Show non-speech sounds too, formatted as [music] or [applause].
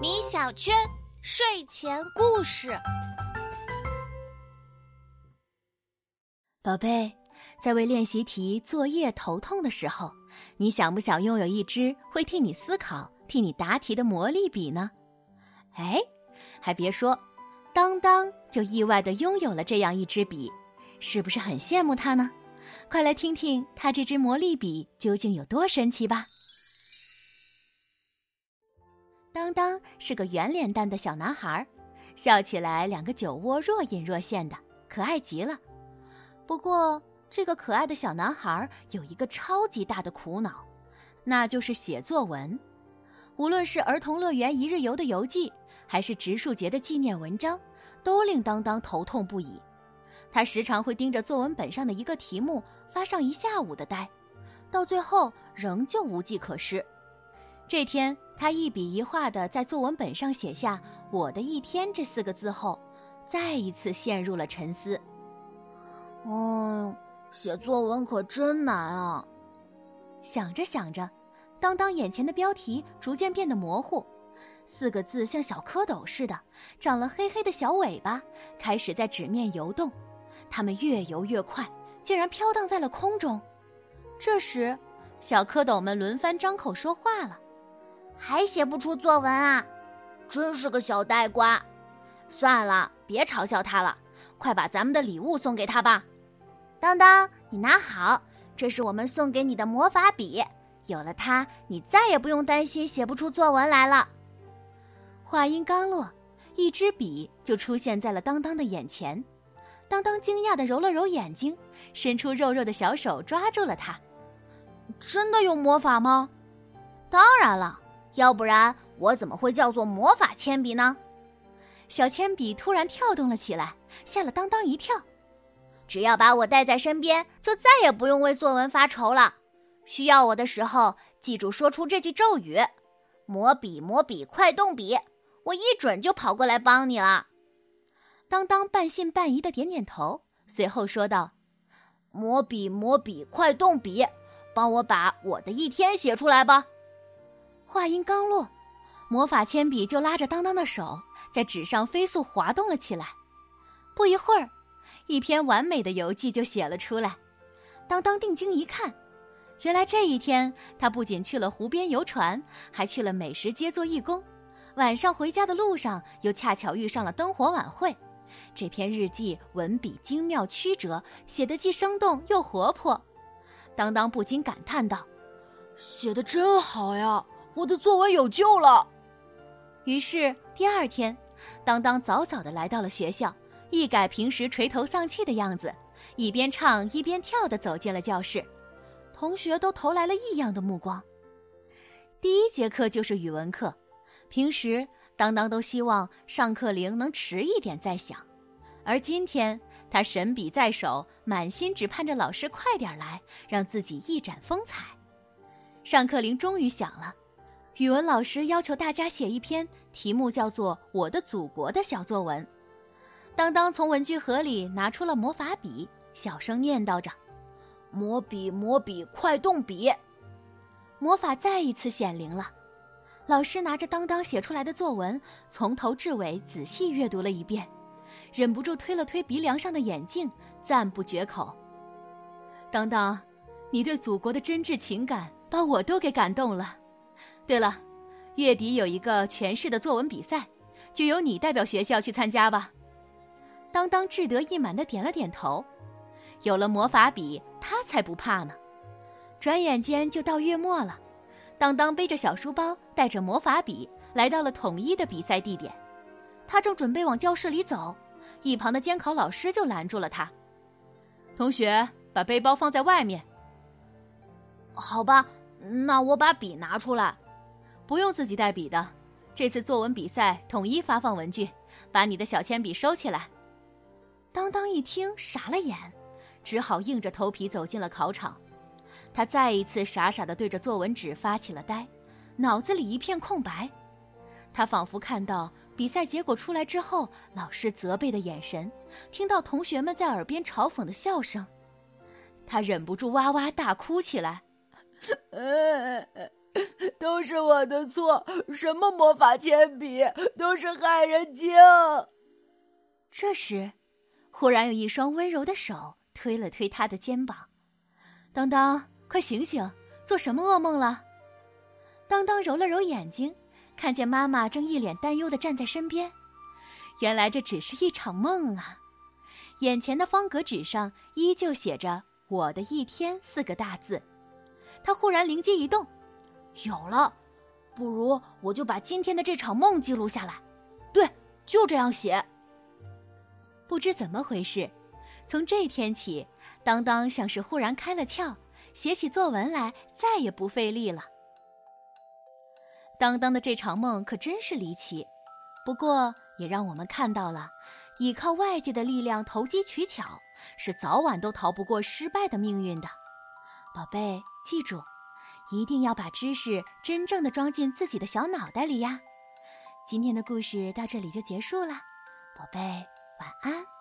米小圈睡前故事，宝贝，在为练习题作业头痛的时候，你想不想拥有一支会替你思考、替你答题的魔力笔呢？哎，还别说，当当就意外的拥有了这样一支笔，是不是很羡慕他呢？快来听听他这支魔力笔究竟有多神奇吧！当当是个圆脸蛋的小男孩，笑起来两个酒窝若隐若现的，可爱极了。不过，这个可爱的小男孩有一个超级大的苦恼，那就是写作文。无论是儿童乐园一日游的游记，还是植树节的纪念文章，都令当当头痛不已。他时常会盯着作文本上的一个题目发上一下午的呆，到最后仍旧无计可施。这天，他一笔一画的在作文本上写下“我的一天”这四个字后，再一次陷入了沉思。嗯，写作文可真难啊！想着想着，当当眼前的标题逐渐变得模糊，四个字像小蝌蚪似的，长了黑黑的小尾巴，开始在纸面游动。它们越游越快，竟然飘荡在了空中。这时，小蝌蚪们轮番张口说话了。还写不出作文啊，真是个小呆瓜！算了，别嘲笑他了，快把咱们的礼物送给他吧。当当，你拿好，这是我们送给你的魔法笔，有了它，你再也不用担心写不出作文来了。话音刚落，一支笔就出现在了当当的眼前。当当惊讶的揉了揉眼睛，伸出肉肉的小手抓住了它。真的有魔法吗？当然了。要不然我怎么会叫做魔法铅笔呢？小铅笔突然跳动了起来，吓了当当一跳。只要把我带在身边，就再也不用为作文发愁了。需要我的时候，记住说出这句咒语：“魔笔，魔笔，快动笔！”我一准就跑过来帮你了。当当半信半疑的点点头，随后说道：“魔笔，魔笔，快动笔！帮我把我的一天写出来吧。”话音刚落，魔法铅笔就拉着当当的手，在纸上飞速滑动了起来。不一会儿，一篇完美的游记就写了出来。当当定睛一看，原来这一天他不仅去了湖边游船，还去了美食街做义工。晚上回家的路上，又恰巧遇上了灯火晚会。这篇日记文笔精妙曲折，写得既生动又活泼。当当不禁感叹道：“写的真好呀！”我的作文有救了。于是第二天，当当早早的来到了学校，一改平时垂头丧气的样子，一边唱一边跳的走进了教室。同学都投来了异样的目光。第一节课就是语文课，平时当当都希望上课铃能迟一点再响，而今天他神笔在手，满心只盼着老师快点来，让自己一展风采。上课铃终于响了。语文老师要求大家写一篇题目叫做《我的祖国》的小作文。当当从文具盒里拿出了魔法笔，小声念叨着：“魔笔，魔笔，快动笔！”魔法再一次显灵了。老师拿着当当写出来的作文，从头至尾仔细阅读了一遍，忍不住推了推鼻梁上的眼镜，赞不绝口：“当当，你对祖国的真挚情感，把我都给感动了。”对了，月底有一个全市的作文比赛，就由你代表学校去参加吧。当当志得意满的点了点头。有了魔法笔，他才不怕呢。转眼间就到月末了，当当背着小书包，带着魔法笔，来到了统一的比赛地点。他正准备往教室里走，一旁的监考老师就拦住了他：“同学，把背包放在外面。”好吧，那我把笔拿出来。不用自己带笔的，这次作文比赛统一发放文具，把你的小铅笔收起来。当当一听傻了眼，只好硬着头皮走进了考场。他再一次傻傻的对着作文纸发起了呆，脑子里一片空白。他仿佛看到比赛结果出来之后，老师责备的眼神，听到同学们在耳边嘲讽的笑声，他忍不住哇哇大哭起来。[laughs] [laughs] 都是我的错，什么魔法铅笔都是害人精。这时，忽然有一双温柔的手推了推他的肩膀。当当，快醒醒，做什么噩梦了？当当揉了揉眼睛，看见妈妈正一脸担忧的站在身边。原来这只是一场梦啊！眼前的方格纸上依旧写着“我的一天”四个大字。他忽然灵机一动。有了，不如我就把今天的这场梦记录下来。对，就这样写。不知怎么回事，从这天起，当当像是忽然开了窍，写起作文来再也不费力了。当当的这场梦可真是离奇，不过也让我们看到了，依靠外界的力量投机取巧，是早晚都逃不过失败的命运的。宝贝，记住。一定要把知识真正的装进自己的小脑袋里呀！今天的故事到这里就结束了，宝贝，晚安。